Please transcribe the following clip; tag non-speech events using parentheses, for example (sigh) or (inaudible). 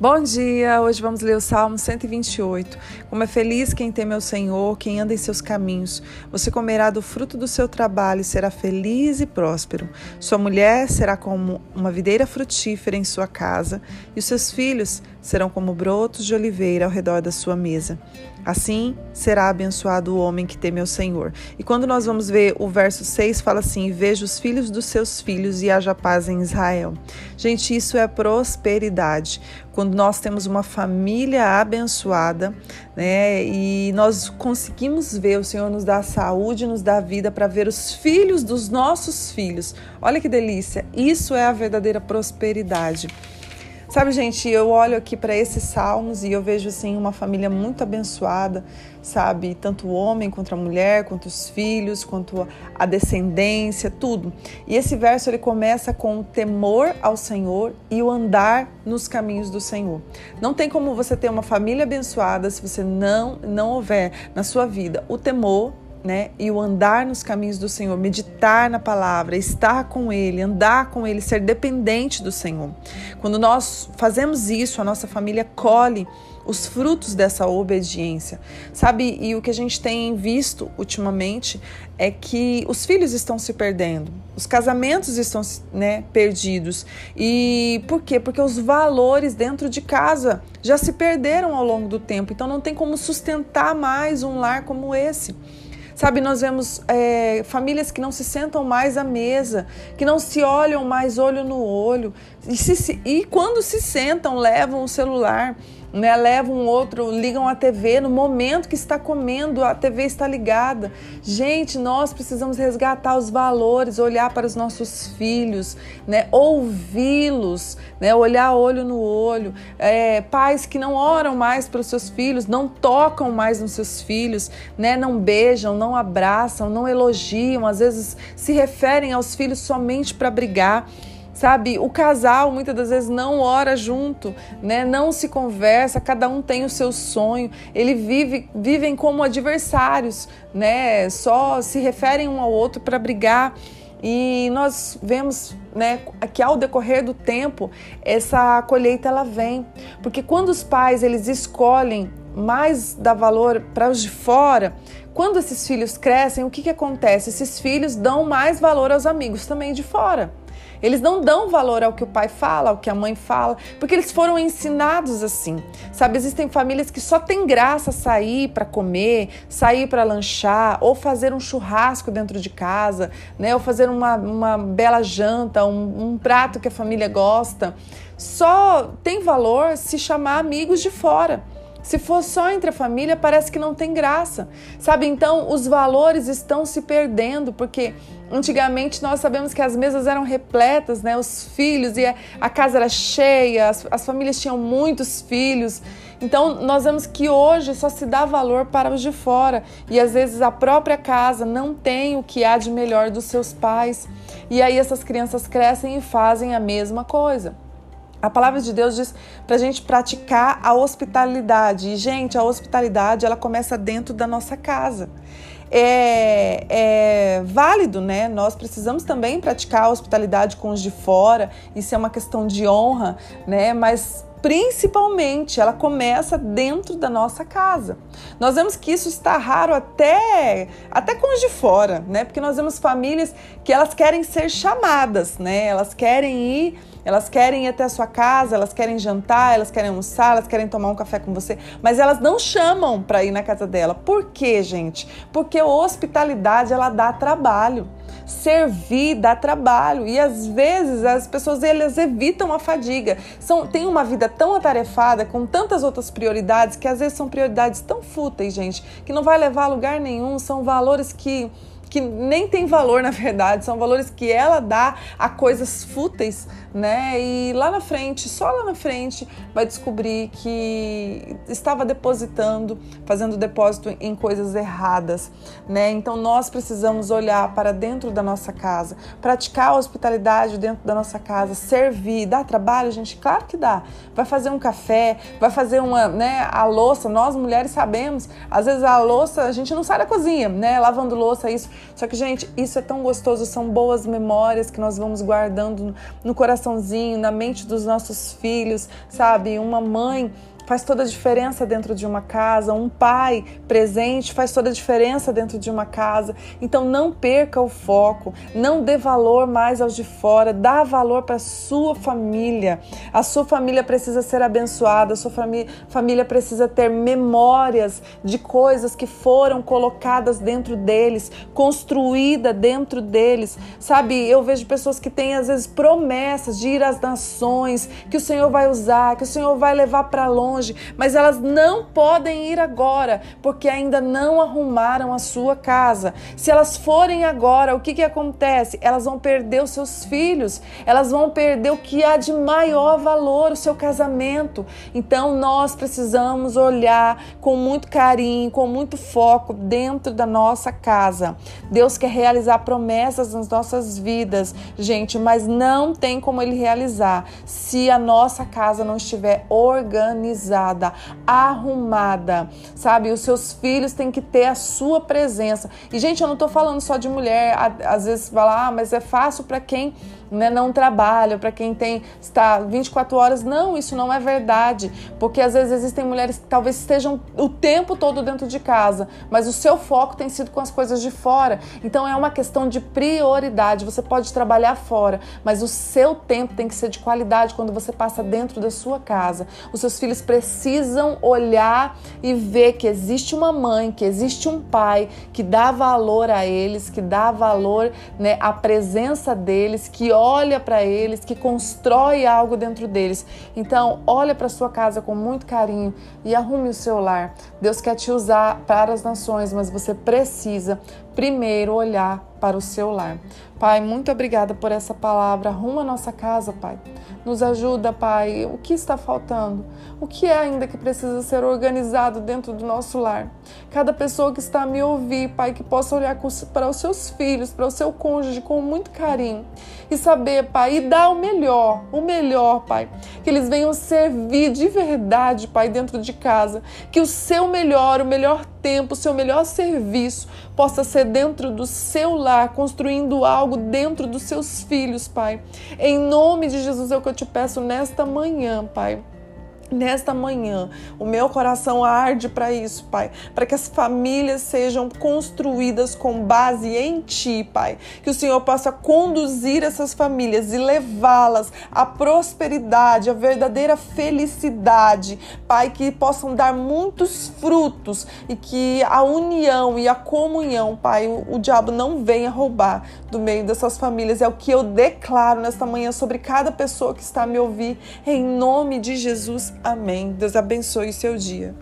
Bom dia! Hoje vamos ler o Salmo 128. Como é feliz quem teme ao Senhor, quem anda em seus caminhos. Você comerá do fruto do seu trabalho e será feliz e próspero. Sua mulher será como uma videira frutífera em sua casa, e os seus filhos serão como brotos de oliveira ao redor da sua mesa. Assim será abençoado o homem que teme ao Senhor. E quando nós vamos ver o verso 6, fala assim: Veja os filhos dos seus filhos e haja paz em Israel. Gente, isso é prosperidade. Quando nós temos uma família abençoada, né, e nós conseguimos ver, o Senhor nos dá saúde, nos dá vida para ver os filhos dos nossos filhos. Olha que delícia! Isso é a verdadeira prosperidade. Sabe, gente, eu olho aqui para esses salmos e eu vejo assim uma família muito abençoada, sabe? Tanto o homem quanto a mulher, quanto os filhos, quanto a descendência, tudo. E esse verso ele começa com o temor ao Senhor e o andar nos caminhos do Senhor. Não tem como você ter uma família abençoada se você não não houver na sua vida o temor né? E o andar nos caminhos do Senhor, meditar na palavra, estar com Ele, andar com Ele, ser dependente do Senhor. Quando nós fazemos isso, a nossa família colhe os frutos dessa obediência, sabe? E o que a gente tem visto ultimamente é que os filhos estão se perdendo, os casamentos estão né, perdidos. E por quê? Porque os valores dentro de casa já se perderam ao longo do tempo, então não tem como sustentar mais um lar como esse. Sabe, nós vemos é, famílias que não se sentam mais à mesa, que não se olham mais olho no olho, e, se, e quando se sentam, levam o celular né? Levam um outro, ligam a TV no momento que está comendo, a TV está ligada. Gente, nós precisamos resgatar os valores, olhar para os nossos filhos, né? Ouvi-los, né? Olhar olho no olho. É, pais que não oram mais para os seus filhos, não tocam mais nos seus filhos, né? Não beijam, não abraçam, não elogiam, às vezes se referem aos filhos somente para brigar. Sabe, o casal muitas das vezes não ora junto, né? Não se conversa, cada um tem o seu sonho. Ele vive vivem como adversários, né? Só se referem um ao outro para brigar. E nós vemos, né, que ao decorrer do tempo, essa colheita ela vem, porque quando os pais eles escolhem mais dar valor para os de fora, quando esses filhos crescem, o que, que acontece? Esses filhos dão mais valor aos amigos também de fora. Eles não dão valor ao que o pai fala, ao que a mãe fala, porque eles foram ensinados assim. Sabe, existem famílias que só tem graça sair para comer, sair para lanchar, ou fazer um churrasco dentro de casa, né? Ou fazer uma, uma bela janta, um, um prato que a família gosta. Só tem valor se chamar amigos de fora. Se for só entre a família, parece que não tem graça. Sabe? Então, os valores estão se perdendo, porque antigamente nós sabemos que as mesas eram repletas, né? Os filhos, e a casa era cheia, as, as famílias tinham muitos filhos. Então, nós vemos que hoje só se dá valor para os de fora, e às vezes a própria casa não tem o que há de melhor dos seus pais. E aí essas crianças crescem e fazem a mesma coisa. A palavra de Deus diz para a gente praticar a hospitalidade. E, gente, a hospitalidade ela começa dentro da nossa casa. É, é, válido, né? Nós precisamos também praticar a hospitalidade com os de fora, isso é uma questão de honra, né? Mas principalmente ela começa dentro da nossa casa. Nós vemos que isso está raro até até com os de fora, né? Porque nós vemos famílias que elas querem ser chamadas, né? Elas querem ir, elas querem ir até a sua casa, elas querem jantar, elas querem almoçar, elas querem tomar um café com você, mas elas não chamam para ir na casa dela. Por quê, gente? Porque hospitalidade ela dá trabalho. Servir dá trabalho e às vezes as pessoas elas evitam a fadiga. São, tem uma vida tão atarefada com tantas outras prioridades que às vezes são prioridades tão fúteis, gente, que não vai levar a lugar nenhum. São valores que que nem tem valor (laughs) na verdade, são valores que ela dá a coisas fúteis, né? E lá na frente, só lá na frente, vai descobrir que estava depositando, fazendo depósito em coisas erradas, né? Então nós precisamos olhar para dentro da nossa casa, praticar a hospitalidade dentro da nossa casa, servir, dá trabalho, gente? Claro que dá. Vai fazer um café, vai fazer uma, né, a louça, nós mulheres sabemos, às vezes a louça, a gente não sai da cozinha, né, lavando louça isso, Só que, gente, isso é tão gostoso, são boas memórias que nós vamos guardando no coraçãozinho, na mente dos nossos filhos, sabe? Uma mãe faz toda a diferença dentro de uma casa, um pai presente faz toda a diferença dentro de uma casa. Então não perca o foco, não dê valor mais aos de fora, dá valor para sua família. A sua família precisa ser abençoada, a sua família precisa ter memórias de coisas que foram colocadas dentro deles, construída dentro deles. Sabe, eu vejo pessoas que têm às vezes promessas de ir às nações, que o Senhor vai usar, que o Senhor vai levar para longe longe, mas elas não podem ir agora, porque ainda não arrumaram a sua casa. Se elas forem agora, o que, que acontece? Elas vão perder os seus filhos, elas vão perder o que há de maior valor, o seu casamento. Então nós precisamos olhar com muito carinho, com muito foco dentro da nossa casa. Deus quer realizar promessas nas nossas vidas, gente, mas não tem como ele realizar se a nossa casa não estiver organizada organizada, arrumada, sabe? Os seus filhos têm que ter a sua presença. E, gente, eu não tô falando só de mulher, às vezes fala, ah, mas é fácil para quem né, não trabalha, para quem tem está 24 horas. Não, isso não é verdade, porque às vezes existem mulheres que talvez estejam o tempo todo dentro de casa, mas o seu foco tem sido com as coisas de fora. Então é uma questão de prioridade. Você pode trabalhar fora, mas o seu tempo tem que ser de qualidade quando você passa dentro da sua casa. Os seus filhos precisam olhar e ver que existe uma mãe, que existe um pai que dá valor a eles, que dá valor, né, à presença deles, que olha para eles, que constrói algo dentro deles. Então, olha para sua casa com muito carinho e arrume o seu lar. Deus quer te usar para as nações, mas você precisa primeiro olhar para o seu lar. Pai, muito obrigada por essa palavra. Arruma nossa casa, Pai. Nos ajuda, Pai. O que está faltando? O que é ainda que precisa ser organizado dentro do nosso lar? Cada pessoa que está a me ouvir, Pai, que possa olhar para os seus filhos, para o seu cônjuge com muito carinho e saber, Pai, e dar o melhor, o melhor, Pai. Que eles venham servir de verdade, Pai, dentro de casa. Que o seu melhor, o melhor tempo, seu melhor serviço possa ser dentro do seu lar, construindo algo dentro dos seus filhos, Pai. Em nome de Jesus é o que eu te peço nesta manhã, Pai. Nesta manhã, o meu coração arde para isso, Pai, para que as famílias sejam construídas com base em Ti, Pai. Que o Senhor possa conduzir essas famílias e levá-las à prosperidade, à verdadeira felicidade, Pai, que possam dar muitos frutos e que a união e a comunhão, Pai, o, o diabo não venha roubar do meio dessas famílias. É o que eu declaro nesta manhã sobre cada pessoa que está a me ouvir, em nome de Jesus. Amém. Deus abençoe o seu dia.